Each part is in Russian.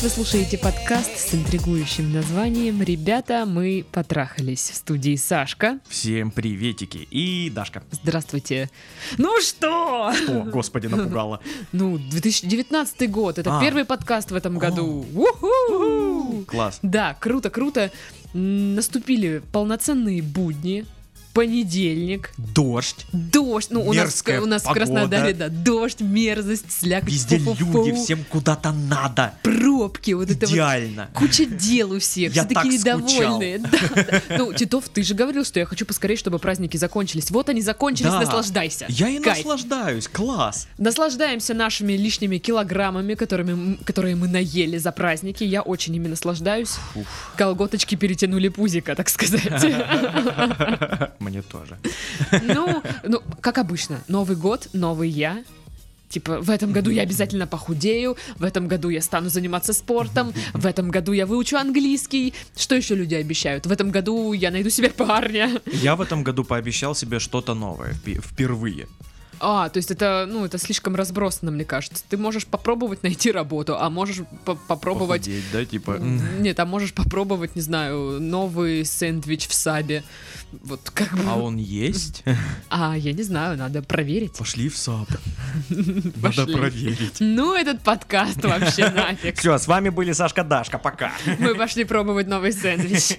привет! Вы слушаете подкаст с интригующим названием «Ребята, мы потрахались» в студии Сашка. Всем приветики и Дашка. Здравствуйте. Ну что? О, господи, напугала. Ну, 2019 год, это А. первый подкаст в этом году. Класс. Да, круто, круто. Наступили полноценные будни, понедельник, Дождь. дождь, ну у нас, у нас в погода. Краснодаре, да, дождь, мерзость, слякоть, Везде фу-фу-фу, люди, всем куда-то надо. пробки, вот это вот Идеально. Куча дел у всех, Я все такие так недовольные. Да, да. Ну, Титов, ты же говорил, что я хочу поскорее, чтобы праздники закончились. Вот они закончились, Да. наслаждайся. Я и Кайф. наслаждаюсь. Класс. Наслаждаемся нашими лишними килограммами, которыми, которые мы наели за праздники. Я очень ими наслаждаюсь. Уф. Колготочки перетянули пузика, так сказать. Мне тоже. Ну, ну, как обычно, Новый год, новый я. Типа, в этом году я обязательно похудею, в этом году я стану заниматься спортом, в этом году я выучу английский. Что еще люди обещают? В этом году я найду себе парня. Я в этом году пообещал себе что-то новое. Впервые. А, то есть это, ну, это слишком разбросано, мне кажется. Ты можешь попробовать найти работу, а можешь по- попробовать... Похудеть, да, типа. Нет, а можешь попробовать, не знаю, новый сэндвич в Сабе. Вот как бы... А он есть? А, я не знаю, надо проверить. Пошли в САП. Надо проверить. Ну, этот подкаст вообще нафиг. Все, с вами были Сашка, Дашка. Пока. Мы пошли пробовать новый сэндвич.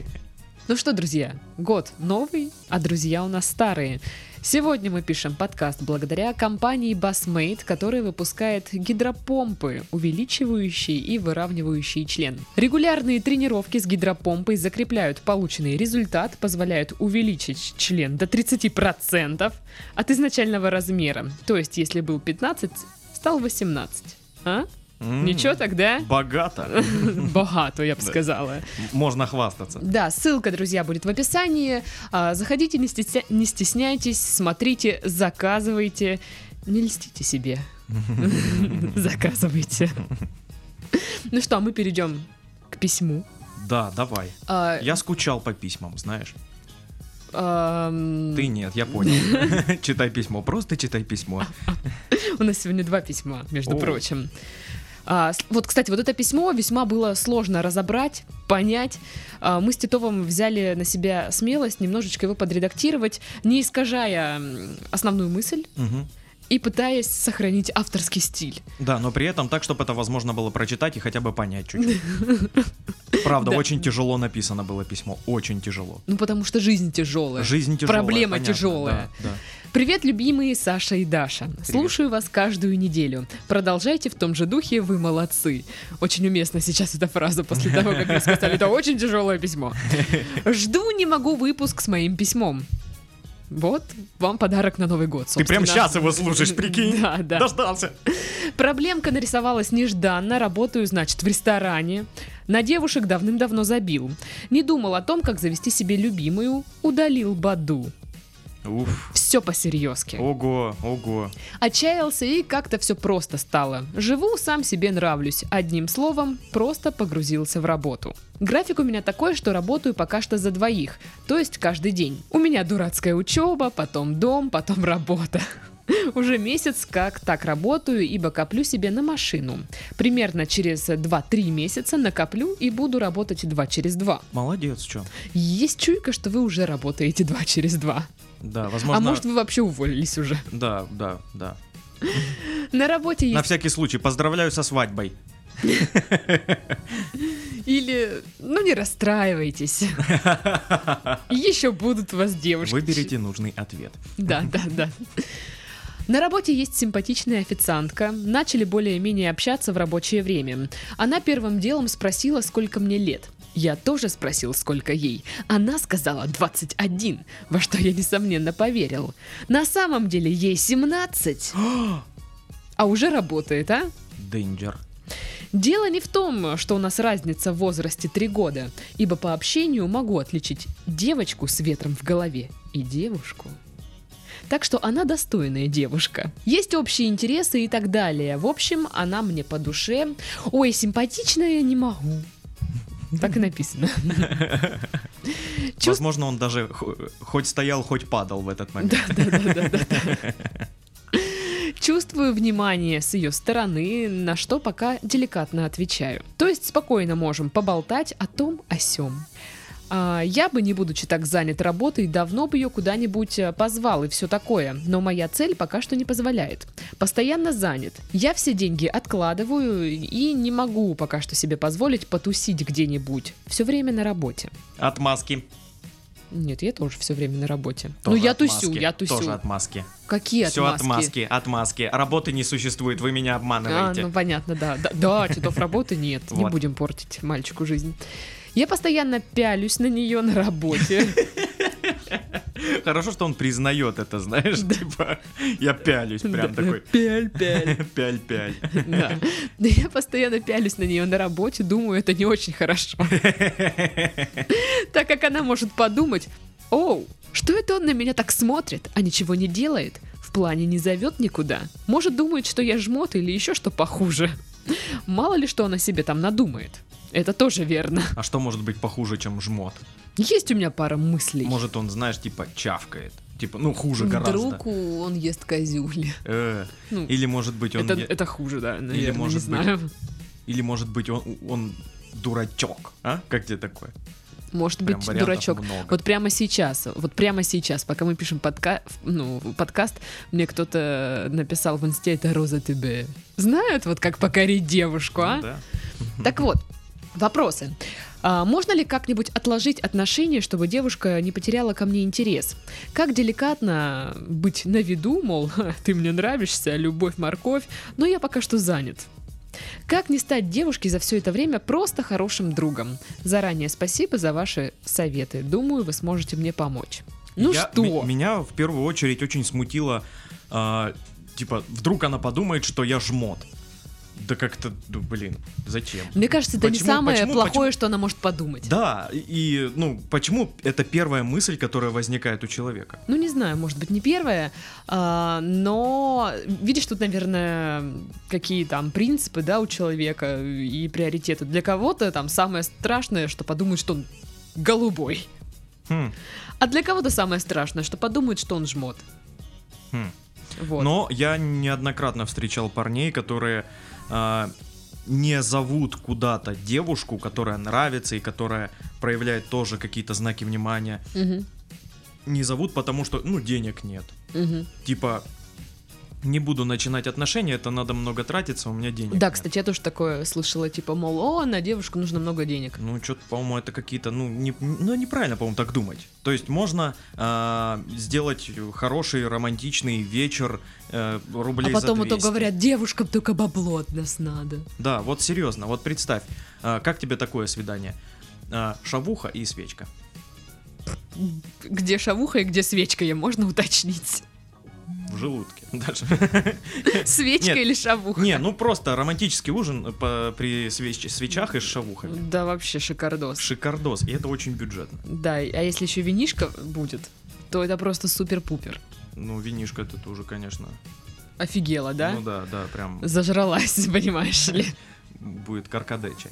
Ну что, друзья, год новый, а друзья у нас старые. Сегодня мы пишем подкаст благодаря компании Bathmate, которая выпускает гидропомпы, увеличивающие и выравнивающие член. Регулярные тренировки с гидропомпой закрепляют полученный результат, позволяют увеличить член до 30% от изначального размера. То есть, если был 15, стал 18. А? М, Ничего тогда? Богато. Богато, я бы сказала. Можно хвастаться. Да, ссылка, друзья, будет в описании. А, Заходите, не, стесня- не стесняйтесь, смотрите, заказывайте. Не льстите себе. Заказывайте. Ну что, мы перейдем к письму. Да, давай. А, Я скучал по письмам, знаешь. Ты нет, я понял. Читай письмо, просто читай письмо. У нас сегодня два письма, между прочим. А, вот, кстати, вот это письмо весьма было сложно разобрать, понять. А, мы с Титовым взяли на себя смелость немножечко его подредактировать, не искажая основную мысль Мгм. и пытаясь сохранить авторский стиль. Да, но при этом так, чтобы это возможно было прочитать и хотя бы понять чуть-чуть. Правда, Да. очень тяжело написано было письмо, очень тяжело. Ну, потому что жизнь тяжелая. Жизнь тяжелая. Проблема понятно, тяжелая. да, да. Привет, любимые Саша и Даша. Слушаю вас каждую неделю. Продолжайте в том же духе, вы молодцы. Очень уместна сейчас эта фраза после того, как вы сказали, это очень тяжелое письмо. Жду, не могу выпуск с моим письмом. Вот вам подарок на Новый год. Ты прям собственно. сейчас его слушаешь, прикинь. Да, да. Дождался. Проблемка нарисовалась нежданно. Работаю, значит, в ресторане. На девушек давным-давно забил. Не думал о том, как завести себе любимую. Удалил Баду. Уф. Все по-серьезки. Ого, ого. Отчаялся и как-то все просто стало. Живу, сам себе нравлюсь. Одним словом, просто погрузился в работу. График у меня такой, что работаю пока что за двоих, то есть каждый день. У меня дурацкая учеба, потом дом, потом работа. Уже месяц как так работаю, ибо коплю себе на машину. Примерно через 2-3 месяца накоплю и буду работать 2 через 2. Молодец, что. Есть чуйка, что вы уже работаете 2 через 2. Да, возможно. А может вы вообще уволились уже? Да, да, да. На работе есть На всякий случай, поздравляю со свадьбой. Или, ну не расстраивайтесь. Еще будут вас девушки. Выберите нужный ответ. Да, да, да. На работе есть симпатичная официантка. Начали более-менее общаться в рабочее время. Она первым делом спросила, сколько мне лет. Я тоже спросил, сколько ей. Она сказала 21, во что я несомненно поверил. На самом деле ей 17. А уже работает, а? Danger. Дело не в том, что у нас разница в возрасте 3 года, ибо по общению могу отличить девочку с ветром в голове и девушку. Так что она достойная девушка. Есть общие интересы и так далее. В общем, она мне по душе. Ой, симпатичная не могу. Так и написано. Возможно, он даже хоть стоял, хоть падал в этот момент. Да, да, да, да, да, да. Чувствую внимание с ее стороны, на что пока деликатно отвечаю. То есть спокойно можем поболтать о том, о сём. А, я бы, не будучи так занят работой, давно бы ее куда-нибудь э, позвал и все такое, но моя цель пока что не позволяет. Постоянно занят. Я все деньги откладываю и не могу пока что себе позволить потусить где-нибудь. Все время на работе. Отмазки. Нет, я тоже все время на работе. Тоже ну я отмазки, тусю, я тусю. Тоже отмазки. Какие Все отмазки? отмазки, отмазки. Работы не существует, вы меня А, обманываете. ну понятно, да. Да, да часов работы нет. Не будем портить мальчику жизнь. Я постоянно пялюсь на нее на работе. Хорошо, что он признает это, знаешь, типа, я пялюсь, прям такой, Пяль-пяль. пяль-пяль. Да. Да я постоянно пялюсь на нее на работе, думаю, это не очень хорошо. Так как она может подумать, оу, что это он на меня так смотрит, а ничего не делает? В плане не зовет никуда. Может думает, что я жмот или еще что похуже. Мало ли что она себе там надумает. Это тоже верно. А что может быть похуже, чем жмот? Есть у меня пара мыслей. Может он, знаешь, типа чавкает. Типа, ну, хуже гораздо. Вдруг он ест козюли. Э, Ну, Или может быть он... это, е- это хуже, да, наверное, может не быть, знаю. Или может быть он, он дурачок, а? Как тебе такое? Может Прям быть, дурачок. много. Вот прямо сейчас, вот прямо сейчас, пока мы пишем подка... ну, подкаст, мне кто-то написал в инсте, это Роза ТБ. Знают вот как покорить девушку, а? Ну да. Так вот, вопросы. А, можно ли как-нибудь отложить отношения, чтобы девушка не потеряла ко мне интерес? Как деликатно быть на виду, мол, «Ха, ты мне нравишься, любовь, морковь, но я пока что занят. Как не стать девушке за все это время просто хорошим другом? Заранее спасибо за ваши советы. Думаю, вы сможете мне помочь. Ну Я- что? ме- Меня в первую очередь очень смутило, а, типа, вдруг она подумает, что я жмот. Да как-то, ну, блин, зачем? Мне кажется, это не Почему- самое почему- плохое, почему- что она может подумать. Да, и, ну, почему это первая мысль, которая возникает у человека? Ну, не знаю, может быть, не первое, а, но видишь, тут, наверное, какие там принципы, да, у человека и приоритеты. Для кого-то там самое страшное, что подумают, что он голубой. Хм, А для кого-то самое страшное, что подумают, что он жмот. хм. Вот. Но я неоднократно встречал парней, которые не зовут куда-то девушку, которая нравится и которая проявляет тоже какие-то знаки внимания. Мгм, Не зовут, потому что, ну, денег нет. мгм. Типа, не буду начинать отношения, это надо много тратиться, у меня денег Да, нет. кстати, я тоже такое слышала, типа, мол, о, на девушку нужно много денег. Ну, что-то, по-моему, это какие-то, ну, не, ну, неправильно, по-моему, так думать. То есть можно а, сделать хороший романтичный вечер э, А рублей потом за вот то 200. говорят, девушкам только бабло от нас надо. Да, вот серьезно, вот представь, а, как тебе такое свидание? А, шавуха и свечка. Где шавуха и где свечка, я можно уточнить? В желудке. Дальше. Свечка Нет. или шавуха? Не, ну просто романтический ужин по- при свеч- свечах и с шавухами. Да, вообще шикардос. Шикардос, и это очень бюджетно. Да, а если еще винишка будет, то это просто супер-пупер. Ну, винишко это тоже, конечно. Офигела, да? Ну да, да, прям Зажралась, понимаешь ли. будет каркаде чай.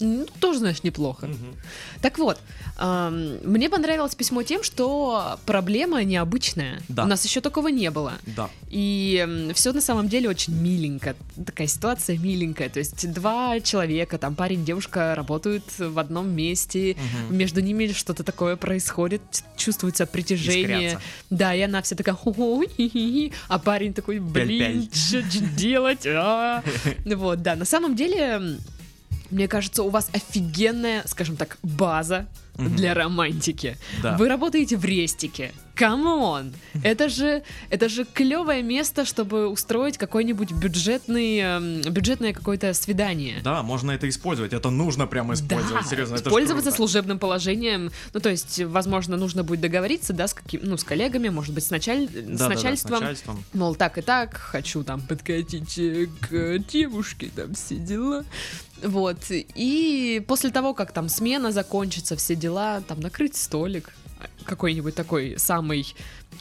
Ну, тоже, знаешь, неплохо. Мгм. Так вот, ам, мне понравилось письмо тем, что проблема необычная. Да. У нас еще такого не было. Да. И все на самом деле очень миленько. Такая ситуация миленькая. То есть два человека, там парень, девушка работают в одном месте. Мгм. Между ними что-то такое происходит, чувствуется притяжение. Искрятся. Да, и она вся такая, «Хо-хо, хи-хи-хи», а парень такой, блин, что делать? а?» Вот, да, на самом деле, мне кажется, у вас офигенная, скажем так, база Мгм. для романтики. Да. Вы работаете в рестике. Come on! Это же, это же клевое место, чтобы устроить какой-нибудь бюджетный, эм, бюджетное какое-то свидание. Да, можно это использовать. Это нужно прямо использовать. Да, Серьезно, это пользоваться служебным положением. Ну, то есть, возможно, нужно будет договориться, да, с каким, ну, с коллегами, может быть, с, началь- с Да-да-да, начальством. с начальством. Мол, так и так, хочу там подкатить э, к девушке, там все дела. Вот. И после того, как там смена закончится, все дела, там накрыть столик какой-нибудь такой самый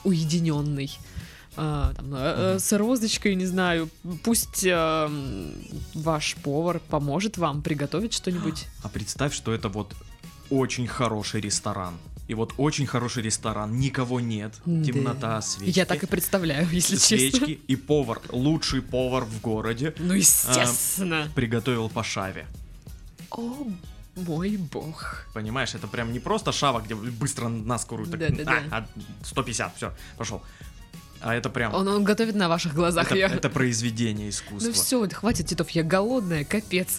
уединенный. а, там, э, э, с розочкой, не знаю, пусть э, ваш повар поможет вам приготовить что-нибудь. А представь, что это вот очень хороший ресторан. И вот очень хороший ресторан, никого нет, Да. темнота, свечки. Я так и представляю, если честно. свечки и повар, лучший повар в городе, Ну, естественно. приготовил по шаве. О, мой бог. Понимаешь, это прям не просто шава, где быстро на скорую так, Да-да-да. а, а, 150, все, пошел. А это прям, Он, он готовит на ваших глазах. это, я- это произведение искусства. Ну все, хватит, Титов, я голодная, капец.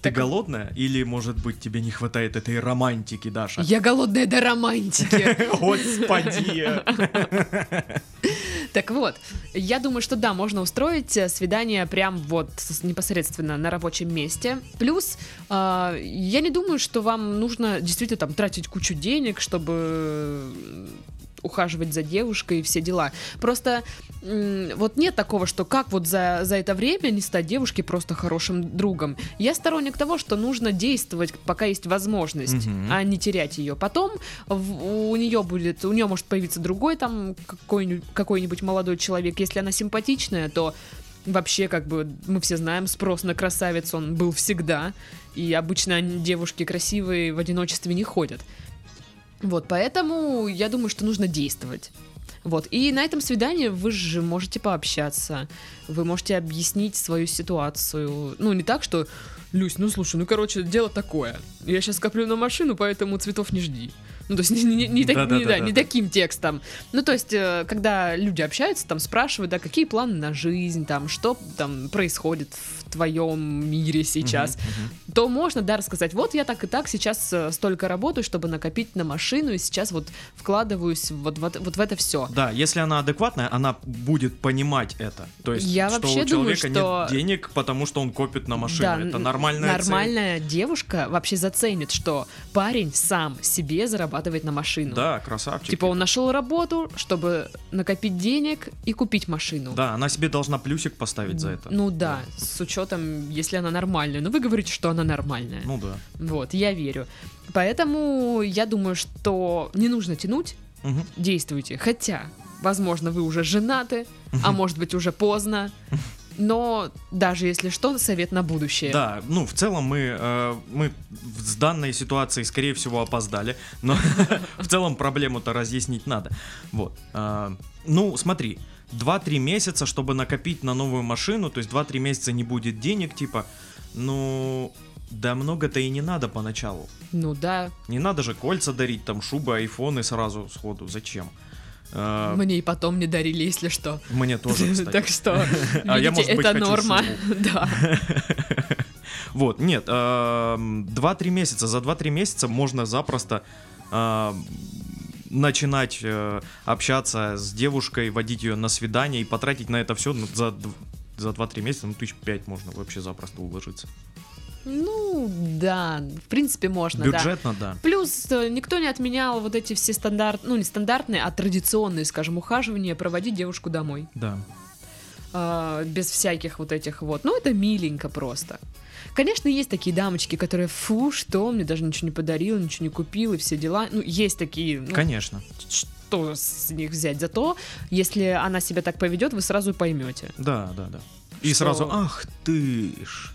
Ты Так- голодная? Или, может быть, тебе не хватает этой романтики, Даша? Я голодная до романтики. Господи! Так вот, я думаю, что да, можно устроить э, свидание прям вот непосредственно на рабочем месте. Плюс, э, я не думаю, что вам нужно действительно там тратить кучу денег, чтобы э, ухаживать за девушкой и все дела. Просто вот нет такого, что как вот за, за это время не стать девушке просто хорошим другом. Я сторонник того, что нужно действовать, пока есть возможность, Мгм. а не терять ее. Потом в- у нее будет, у нее может появиться другой там какой-нибудь, какой-нибудь молодой человек. Если она симпатичная, то вообще как бы мы все знаем, спрос на красавец он был всегда. И обычно девушки красивые в одиночестве не ходят. Вот, поэтому я думаю, что нужно действовать. Вот, и на этом свидании вы же можете пообщаться, вы можете объяснить свою ситуацию. Ну, не так, что, Люсь, ну слушай, ну короче, дело такое. Я сейчас коплю на машину, поэтому цветов не жди. Ну, то есть не, не- не так- не- Да-да-да-да-да. да, не таким текстом. Ну, то есть, э, когда люди общаются, там спрашивают, да, какие планы на жизнь, там, что там происходит в твоем мире сейчас, Мгм, мгм. то можно, да, рассказать, вот я так и так сейчас э, столько работаю, чтобы накопить на машину, и сейчас вот вкладываюсь вот, вот, вот в это все. Да, если она адекватная, она будет понимать это. То есть, Я что вообще у думаю, человека что- нет денег, потому что он копит на машину. Да, это н- нормальная цель. Нормальная девушка вообще заценит, что парень сам себе зарабатывает на машину. Да, красавчик. Типа он нашел работу, чтобы накопить денег и купить машину. Да, она себе должна плюсик поставить за это. Ну да, с учетом, если она нормальная. Но вы говорите, что она нормальная. Ну да. Вот, я верю. Поэтому я думаю, что не нужно тянуть, Мгм. действуйте. Хотя, возможно, вы уже женаты, а может быть уже поздно. Но даже если что, совет на будущее. Да, ну в целом мы, э, мы с данной ситуацией, скорее всего, опоздали, но в целом проблему-то разъяснить надо. Вот. А, Ну, смотри, 2-3 месяца, чтобы накопить на новую машину, то есть 2-3 месяца не будет денег, типа, ну, да много-то и не надо поначалу. Ну да, Не надо же кольца дарить, там, шубы, айфоны сразу сходу, зачем? А, мне и потом не дарили, если что. Мне тоже, кстати. Так что, А видите, это норма. Да. Вот, нет, эм, 2-3 месяца. За 2-3 месяца можно запросто начинать э, общаться с девушкой, водить ее на свидание и потратить на это все за, дв- за 2-3 месяца, ну, тысяч пять можно вообще запросто уложиться. Ну, да, в принципе, можно, да. Бюджетно, да. Плюс э, никто не отменял вот эти все стандарт, ну не стандартные, а традиционные, скажем, ухаживания, проводить девушку домой. Да. А, без всяких вот этих вот. Ну, это миленько просто. Конечно, есть такие дамочки, которые, фу, что, мне даже ничего не подарил, ничего не купил и все дела. Ну, есть такие, ну, Конечно. что с них взять? Зато, если она себя так поведет, вы сразу поймете. Да, да, да. И Что- сразу, ах ты ж.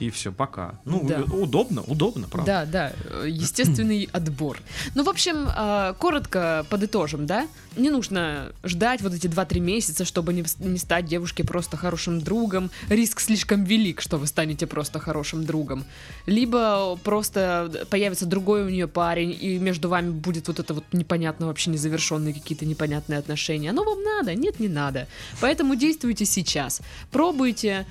И все, пока. Ну, Да. удобно, удобно, правда. Да, да, естественный отбор. Ну, в общем, э, коротко подытожим, да? Не нужно ждать вот эти 2-3 месяца, чтобы не, не стать девушке просто хорошим другом. Риск слишком велик, что вы станете просто хорошим другом. Либо просто появится другой у нее парень, и между вами будет вот это вот непонятно, вообще незавершенные какие-то непонятные отношения. Оно вам надо? Нет, не надо. Поэтому действуйте сейчас. Пробуйте.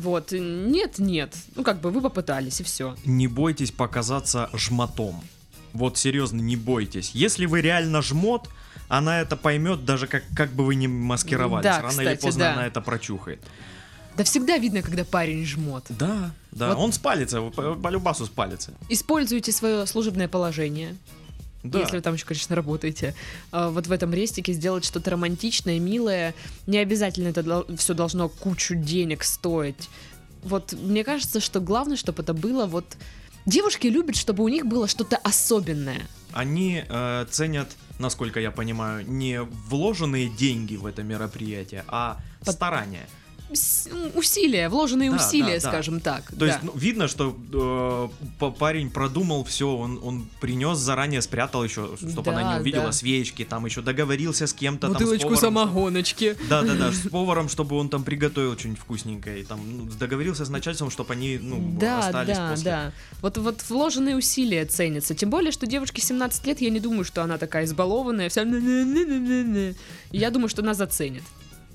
Вот, нет, нет. Ну, как бы вы попытались, и все. не бойтесь показаться жмотом. Вот серьезно, не бойтесь. Если вы реально жмот, она это поймет, даже как, как бы вы ни маскировались. Да, Рано или кстати, поздно да. она это прочухает. Да всегда видно, когда парень жмот. Да, да. Вот- Он спалится, по, по любасу спалится. Используйте свое служебное положение. Да. Если вы там еще, конечно, работаете. А, Вот в этом рестике сделать что-то романтичное, милое. Не обязательно это все должно кучу денег стоить. Вот мне кажется, что главное, чтобы это было вот... Девушки любят, чтобы у них было что-то особенное. Они э, ценят, насколько я понимаю, не вложенные деньги в это мероприятие, а Под- старания. Усилия, вложенные Да, усилия, да, да. скажем так. То да. есть ну, видно, что э, па- парень продумал все, он, он принес заранее, спрятал еще, чтобы она Да, не увидела да. свечки, там еще договорился с кем-то. там, с Бутылочку поваром, самогоночки. Да, да, да, с поваром, чтобы он там приготовил что-нибудь вкусненькое. Там ну, договорился с начальством, чтобы они ну, Да, остались да, после. да. Вот, вот вложенные усилия ценятся. Тем более, что девушке 17 лет, я не думаю, что она такая избалованная, вся... Я думаю, что она заценит.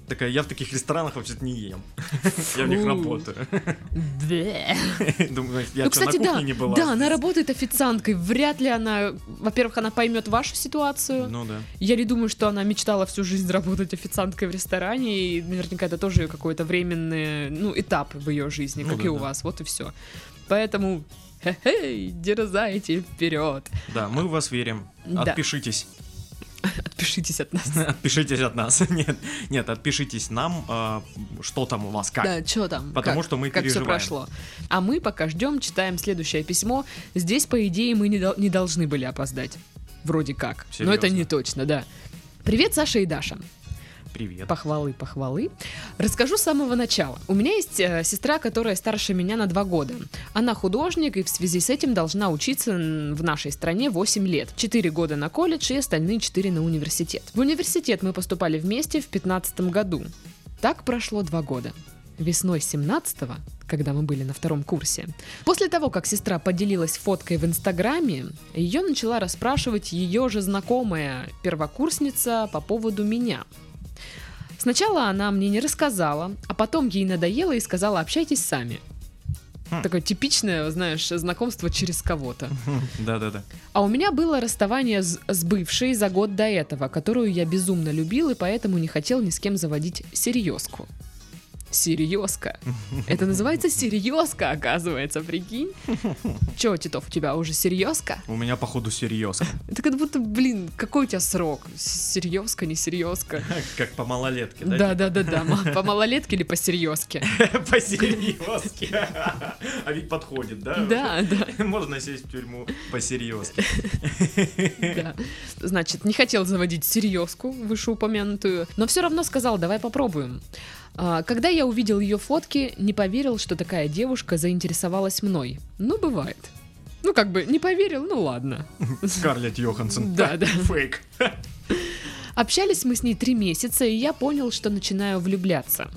Такая, я в таких ресторанах вообще-то не ем. Я в них работаю. Думаю, я Ну, что, на кухне не была? да, она работает официанткой. Вряд ли она, во-первых, она поймет вашу ситуацию. Ну да. Я не думаю, что она мечтала всю жизнь работать официанткой в ресторане, и наверняка это тоже какой-то временный, ну, этап в ее жизни, Ну как и у вас, вот и все. Поэтому, хе-хей, дерзайте вперед. Да, мы в вас верим. Да. Отпишитесь. Отпишитесь от нас. Отпишитесь от нас. Нет, нет, отпишитесь нам, а, что там у вас, как. Да, что там? Потому как, что мы как все переживаем. прошло. А мы пока ждем, читаем следующее письмо. Здесь, по идее, мы не, дол- не должны были опоздать. Вроде как. Но это Серьезно? не точно, да. Привет, Саша и Даша. Привет. Похвалы, похвалы. Расскажу с самого начала. У меня есть э, сестра, которая старше меня на два года. Она художник и в связи с этим должна учиться в нашей стране 8 лет. 4 года на колледж и остальные 4 на университет. В университет мы поступали вместе в 15 году. Так прошло два года. Весной 17-го, когда мы были на втором курсе. После того, как сестра поделилась фоткой в Инстаграме, ее начала расспрашивать ее же знакомая первокурсница по поводу меня. Сначала она мне не рассказала, а потом ей надоело и сказала «общайтесь сами». Хм. Такое типичное, знаешь, знакомство через кого-то. Да-да-да. А у меня было расставание с, с бывшей за год до этого, которую я безумно любил и поэтому не хотел ни с кем заводить серьезку. Серьезка. Это называется серьезка, оказывается, прикинь. Че, Титов, у тебя уже серьезка? У меня, походу, серьезно. Это как будто, блин, какой у тебя срок? Серьезка, не серьезка? Как по малолетке, да? Да, да, да, да. ма- По малолетке или по серьезке? По серьезке. А ведь подходит, да? Да, да, Можно сесть в тюрьму по серьезке. да. Значит, не хотел заводить серьезку, вышеупомянутую, но все равно сказал, давай попробуем. А, Когда я увидел ее фотки, не поверил, что такая девушка заинтересовалась мной. Ну, бывает. Ну, как бы, не поверил, ну ладно. Скарлетт Йоханссон. Да, да. Фейк. Общались мы с ней три месяца, и я понял, что начинаю влюбляться.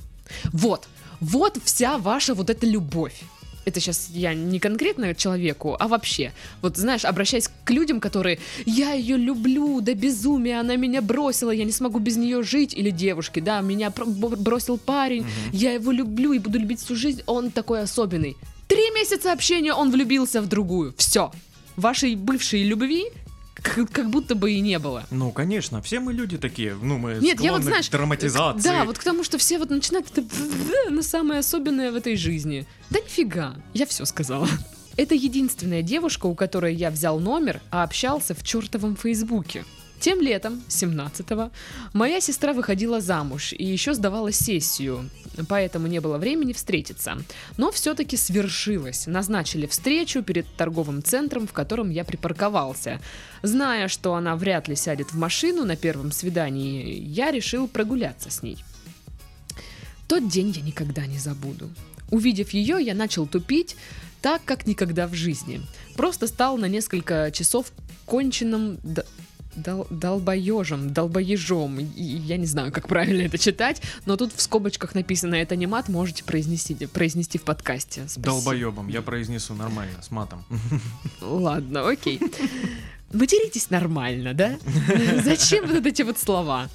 Вот, вот вся ваша вот эта любовь. Это сейчас я не конкретно человеку, а вообще. Вот знаешь, обращаясь к людям, которые «Я ее люблю до безумия, она меня бросила, я не смогу без нее жить». Или девушки, да, меня бросил парень, я его люблю и буду любить всю жизнь, он такой особенный. Три месяца общения, он влюбился в другую. Все. Вашей бывшей любви к- как будто бы и не было. Ну, конечно, все мы люди такие. Ну, мы Нет, я вот, знаешь, к драматизации. Да, вот к тому, что все вот начинают это на самое особенное в этой жизни. Да нифига, я все сказала. Это единственная девушка, у которой я взял номер, а общался в чертовом Фейсбуке. Тем летом, 17-го, моя сестра выходила замуж и еще сдавала сессию, поэтому не было времени встретиться. Но все-таки свершилось. Назначили встречу перед торговым центром, в котором я припарковался. Зная, что она вряд ли сядет в машину на первом свидании, я решил прогуляться с ней. Тот день я никогда не забуду. Увидев ее, я начал тупить так, как никогда в жизни. Просто стал на несколько часов конченным дол- долбоежем, долбоежом. И я не знаю, как правильно это читать, но тут в скобочках написано «это не мат», можете произнести, произнести в подкасте. Спасибо. Долбоебом, я произнесу нормально, с матом. Ладно, окей. Материтесь нормально, да? Зачем вот эти вот слова?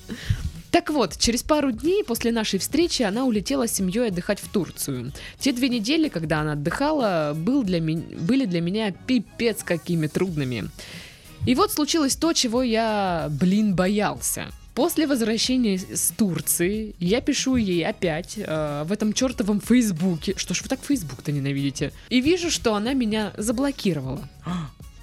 Так вот, через пару дней после нашей встречи она улетела с семьей отдыхать в Турцию. Те две недели, когда она отдыхала, был для ми- были для меня пипец какими трудными. И вот случилось то, чего я, блин, боялся. После возвращения с Турции я пишу ей опять э, в этом чертовом Фейсбуке. Что ж вы так Фейсбук-то ненавидите? И вижу, что она меня заблокировала.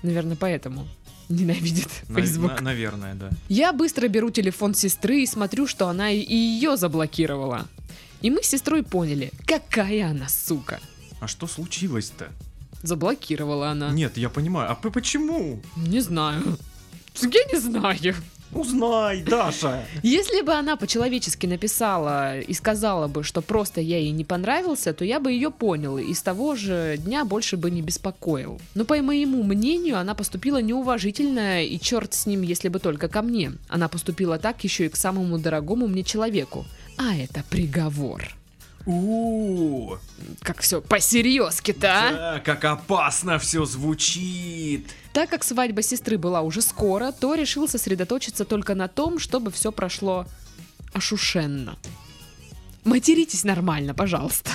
Наверное, поэтому ненавидит На- Фейсбук. на- Наверное, да. Я быстро беру телефон сестры и смотрю, что она и ее заблокировала. И мы с сестрой поняли, какая она сука. А что случилось-то? Заблокировала она. Нет, я понимаю. А почему? Не знаю. Я не знаю. Узнай, Даша. Если бы она по-человечески написала и сказала бы, что просто я ей не понравился, то я бы ее понял и с того же дня больше бы не беспокоил. Но по моему мнению, она поступила неуважительно, и черт с ним, если бы только ко мне. Она поступила так еще и к самому дорогому мне человеку. А это приговор. У, Как все по-серьезки-то, а? да, как опасно все звучит. Так как свадьба сестры была уже скоро, то решил сосредоточиться только на том, чтобы все прошло ошушенно. Материтесь нормально, пожалуйста.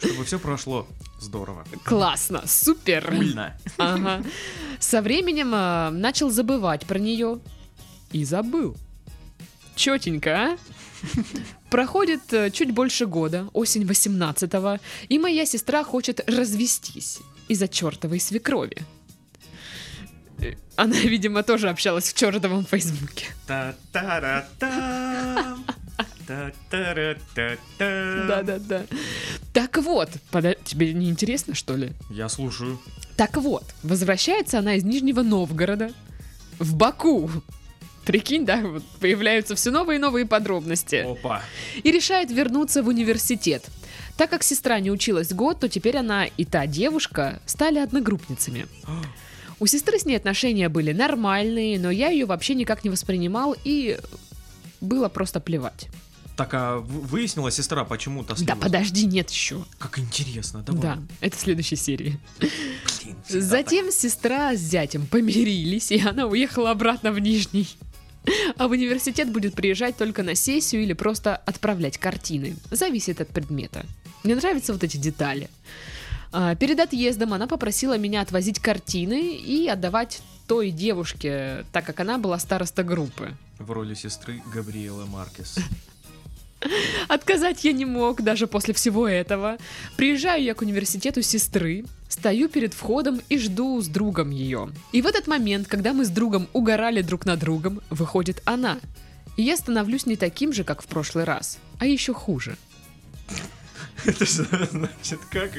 Чтобы все прошло здорово. Классно, супер. Пульно. Ага. Со временем а, начал забывать про нее и забыл. Четенько, а? Проходит э, чуть больше года, осень 18-го, и моя сестра хочет развестись из-за чертовой свекрови. Э, Она, видимо, тоже общалась в чертовом фейсбуке. Да-да-да. Так вот, пода- тебе не интересно, что ли? Я слушаю. Так вот, возвращается она из Нижнего Новгорода в Баку. Прикинь, да, вот появляются все новые и новые подробности. Опа. И решает вернуться в университет. Так как сестра не училась год, то теперь она и та девушка стали одногруппницами. У сестры с ней отношения были нормальные, но я ее вообще никак не воспринимал и было просто плевать. Так, а выяснила сестра, почему то Да подожди, нет еще. Как интересно, давай. Да, это в следующей серии. Блин, Затем сестра с зятем помирились, и она уехала обратно в Нижний. А в университет будет приезжать только на сессию или просто отправлять картины. Зависит от предмета. Мне нравятся вот эти детали. А, Перед отъездом она попросила меня отвозить картины и отдавать той девушке, так как она была староста группы. В роли сестры Габриэлы Маркес. Отказать я не мог даже после всего этого. Приезжаю я к университету сестры, стою перед входом и жду с другом ее. И в этот момент, когда мы с другом угорали друг над другом, выходит она. И я становлюсь не таким же, как в прошлый раз, а еще хуже. Это же значит как?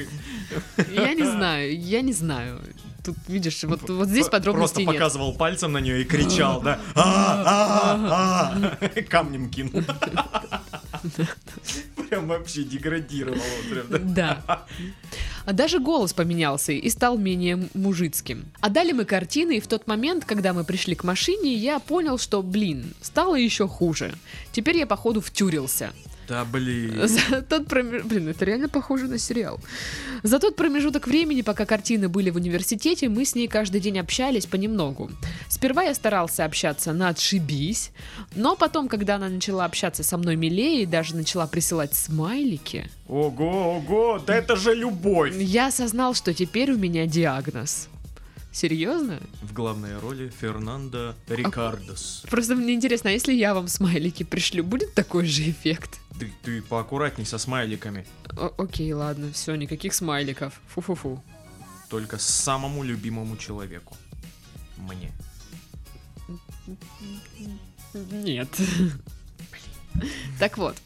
Я не знаю, я не знаю. Тут, видишь, вот, вот здесь Просто подробностей нет. показывал пальцем на нее и кричал, да? А, а, а. Камнем кинул. Прям вообще деградировал. он да. А даже голос поменялся и стал менее мужицким. Отдали мы картины, и в тот момент, когда мы пришли к машине, я понял, что, блин, стало еще хуже. Теперь я, походу, втюрился. Да блин. За тот промеж... Блин, это реально похоже на сериал. За тот промежуток времени, пока картины были в университете, мы с ней каждый день общались понемногу. Сперва я старался общаться на отшибись, но потом, когда она начала общаться со мной милее и даже начала присылать смайлики, Ого, ого, да это же любовь. я осознал, что теперь у меня диагноз. Серьезно? В главной роли Фернандо Рикардос. Просто мне интересно, а если я вам смайлики пришлю, будет такой же эффект? Ты, ты поаккуратней со смайликами. О- окей, ладно, все, никаких смайликов. Фу-фу-фу. Только самому любимому человеку. Мне. Нет. Так вот.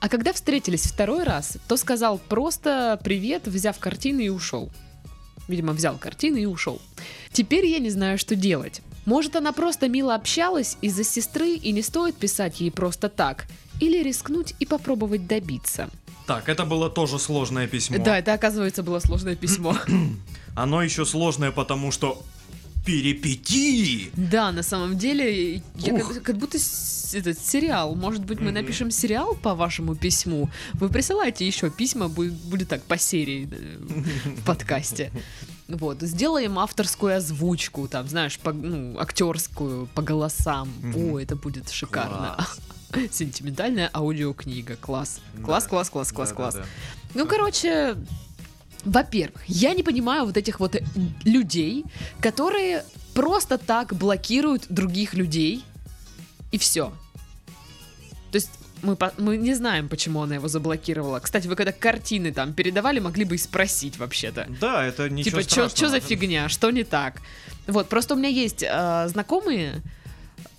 А когда встретились второй раз, то сказал просто привет, взяв картины и ушел. Видимо, взял картины и ушел. Теперь я не знаю, что делать. Может, она просто мило общалась из-за сестры и не стоит писать ей просто так. Или рискнуть и попробовать добиться. Так, это было тоже сложное письмо. Да, это, оказывается, было сложное письмо. Оно еще сложное, потому что перипетии. Да, на самом деле, я как, как будто с- этот сериал. Может быть, мы Мгм. напишем сериал по вашему письму. Вы присылайте еще письма, будет, будет так по серии э, в подкасте. Вот, сделаем авторскую озвучку, там, знаешь, по, ну, актерскую, по голосам. Мгм. О, это будет шикарно. Класс. Сентиментальная аудиокнига. Класс. Класс, Да. класс, класс, класс, класс. Да-да-да. Ну, короче, во-первых, я не понимаю вот этих вот э, людей, которые просто так блокируют других людей, и все. То есть мы, мы не знаем, почему она его заблокировала. Кстати, вы когда картины там передавали, могли бы и спросить вообще-то. Да, это ничего типа, что за фигня, что не так? Вот, просто у меня есть э, знакомые,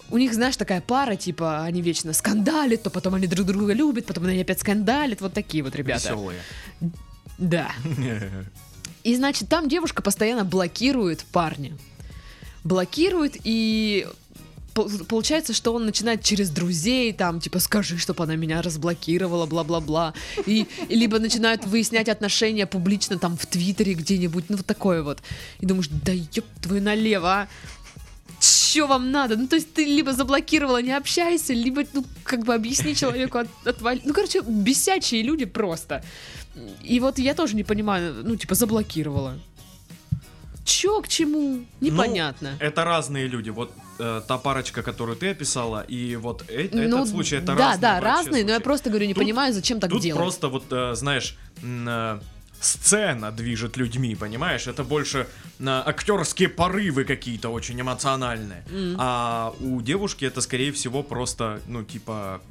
у них, знаешь, такая пара, типа, они вечно скандалят, то потом они друг друга любят, потом они опять скандалят, вот такие вот ребята. Веселые. Да. И значит, там девушка постоянно блокирует парня. Блокирует, и пол- получается, что он начинает через друзей, там, типа, скажи, чтобы она меня разблокировала, бла-бла-бла. И, и либо начинают выяснять отношения публично, там, в Твиттере где-нибудь, ну, вот такое вот. И думаешь, да ёб твою налево, а! Что вам надо? Ну, то есть ты либо заблокировала, не общайся, либо, ну, как бы объясни человеку от, отвали. Ну, короче, бесячие люди просто. И вот я тоже не понимаю, ну, типа, заблокировала. Чё к чему? Непонятно. Это разные люди. Вот э, та парочка, которую ты описала, и вот э- Ну, этот случай, это да, разные да, вообще разные, но я случаи. просто говорю, не Тут- понимаю, зачем так Тут делать. просто вот, э, знаешь, э, сцена движет людьми, понимаешь? Это больше э, актерские порывы какие-то очень эмоциональные. М. А у девушки это, скорее всего, просто, ну, типа,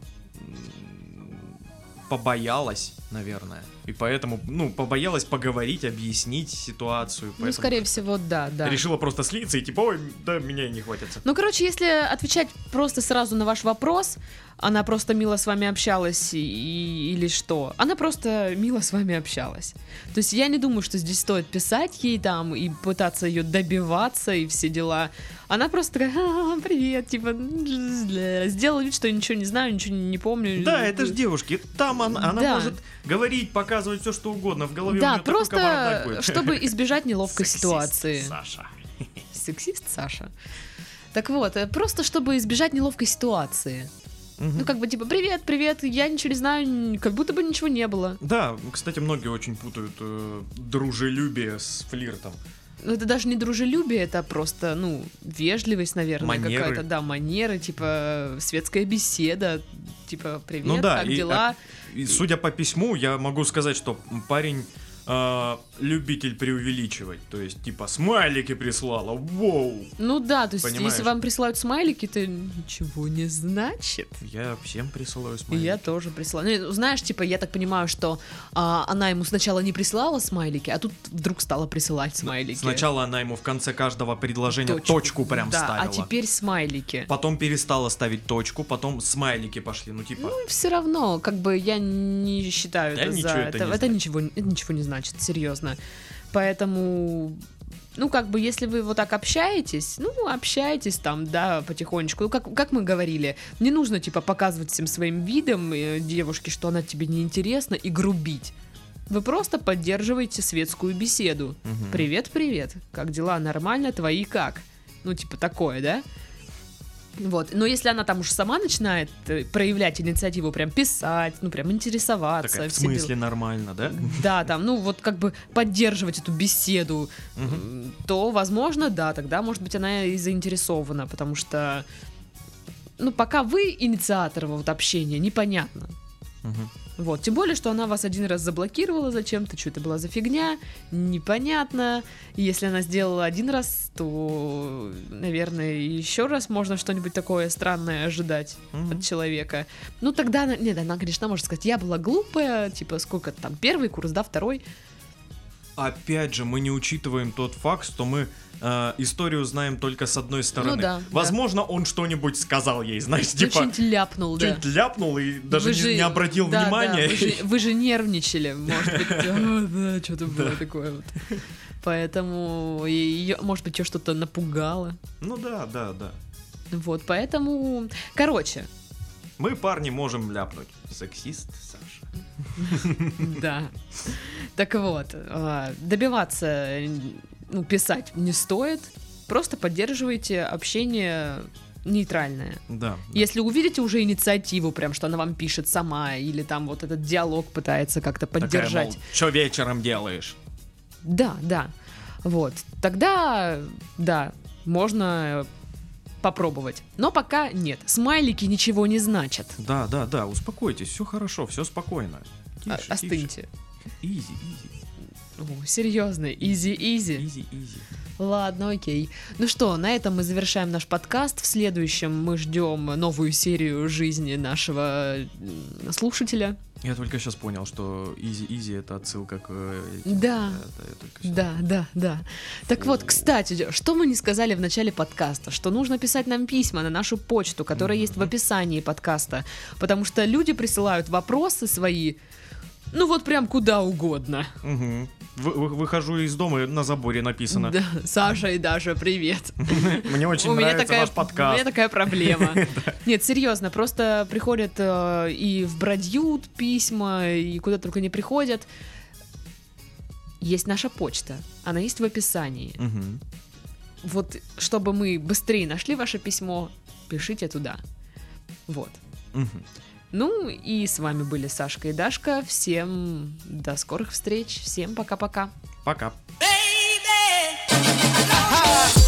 побоялась, наверное. И поэтому, ну, побоялась поговорить, объяснить ситуацию. Ну, скорее всего, да, да. Решила просто слиться и типа, ой, да, меня и не хватится. Ну, короче, если отвечать просто сразу на ваш вопрос, она просто мило с вами общалась и- или что? Она просто мило с вами общалась. То есть я не думаю, что здесь стоит писать ей там и пытаться ее добиваться и все дела. Она просто такая, «А, привет, типа, сделала вид, что я ничего не знаю, ничего не помню. Да, это же девушки. Там она, она Да. может говорить, показывать все, что угодно. В голове у Да, такой кавардак просто чтобы избежать неловкой Сексист, ситуации. Саша. Сексист Саша. Так вот, э, просто чтобы избежать неловкой ситуации. Мгм. Ну, как бы, типа, привет, привет, я ничего не знаю, как будто бы ничего не было. Да, кстати, многие очень путают э, дружелюбие с флиртом. Ну, это даже не дружелюбие, это просто, ну, вежливость, наверное, какая-то, да, манеры, типа, светская беседа, типа, привет, Ну да, как и, дела? И судя по письму, я могу сказать, что парень э, любитель преувеличивать. То есть, типа, смайлики прислала. Воу! Ну да, то есть, понимаешь. если вам присылают смайлики, это ничего не значит. Я всем присылаю смайлики. я тоже присылаю. Ну, знаешь, типа, я так понимаю, что а, она ему сначала не присылала смайлики, а тут вдруг стала присылать смайлики. Сначала она ему в конце каждого предложения Точку. точку, прям да, ставила. а теперь смайлики. Потом перестала ставить точку, потом смайлики пошли. Ну, типа, Ну, все равно, как бы я не считаю Да это за это это. Это ничего, это ничего не значит, серьезно. Поэтому. Ну, как бы, если вы вот так общаетесь, ну, общаетесь там, да, потихонечку. Ну, как, как мы говорили, не нужно, типа, показывать всем своим видом э, девушке, что она тебе неинтересна, и грубить. Вы просто поддерживаете светскую беседу. Мгм. Привет, привет. Как дела? Нормально? Твои как? Ну, типа, такое, да? Вот. Но если она там уж сама начинает э, проявлять инициативу, прям писать, ну, прям интересоваться. такая, в смысле нормально, да? Да, там, ну, вот как бы поддерживать эту беседу, то, возможно, да, тогда, может быть, она и заинтересована, потому что, ну, пока вы инициатор вот общения, непонятно. Мгм. Вот, тем более, что она вас один раз заблокировала зачем-то, что это была за фигня, непонятно. И если она сделала один раз, то, наверное, еще раз можно что-нибудь такое странное ожидать Мгм. от человека. Ну, тогда, она- нет, она, конечно, может сказать, я была глупая, типа, сколько там, первый курс, да, второй. Опять же, мы не учитываем тот факт, что мы э, историю знаем только с одной стороны. Ну да, да. Возможно, он что-нибудь сказал ей, знаешь, Ну, типа, что-нибудь ляпнул, да. что-нибудь ляпнул и даже Вы не, же- не обратил да, внимания. да, вы, же, вы же нервничали, может быть, «А, да, что-то было такое вот. Поэтому ее, может быть, ее что-то напугало. Ну да, да, да. Вот, поэтому, короче, Мы, парни, можем ляпнуть. Сексист, Саша. да. Так вот, а, добиваться, ну, писать не стоит. Просто поддерживайте общение нейтральное. Да. да. Если увидите уже инициативу, прям что она вам пишет сама, или там вот этот диалог пытается как-то поддержать. что вечером делаешь? Да, да. Вот. Тогда, да, можно попробовать. Но пока нет. Смайлики ничего не значат. Да, да, да, успокойтесь, все хорошо, все спокойно. А- Тише, Остыньте. Easy, easy, О, серьезно, easy-easy. easy, easy. Ладно, окей. Ну что, на этом мы завершаем наш подкаст. В следующем мы ждем новую серию жизни нашего слушателя. Я только сейчас понял, что easy-easy это отсылка к... э, Да. только щас- Да, да, да. Так вот, кстати, что мы не сказали в начале подкаста, что нужно писать нам письма на нашу почту, которая есть в описании подкаста, потому что люди присылают вопросы свои, ну вот прям куда угодно. Мгм. Вы- вы- выхожу из дома, и на заборе написано. Да, Саша и Даша, привет. Мне очень у меня нравится такая, ваш У подкаст. меня такая проблема. Нет, серьезно, просто приходят э, и в Бродьют письма, и куда только не приходят. Есть наша почта, она есть в описании. Мгм. Вот, чтобы мы быстрее нашли ваше письмо, пишите туда. Вот. Мгм. Ну и с вами были Сашка и Дашка. Всем до скорых встреч. Всем пока-пока. Пока. -пока. пока.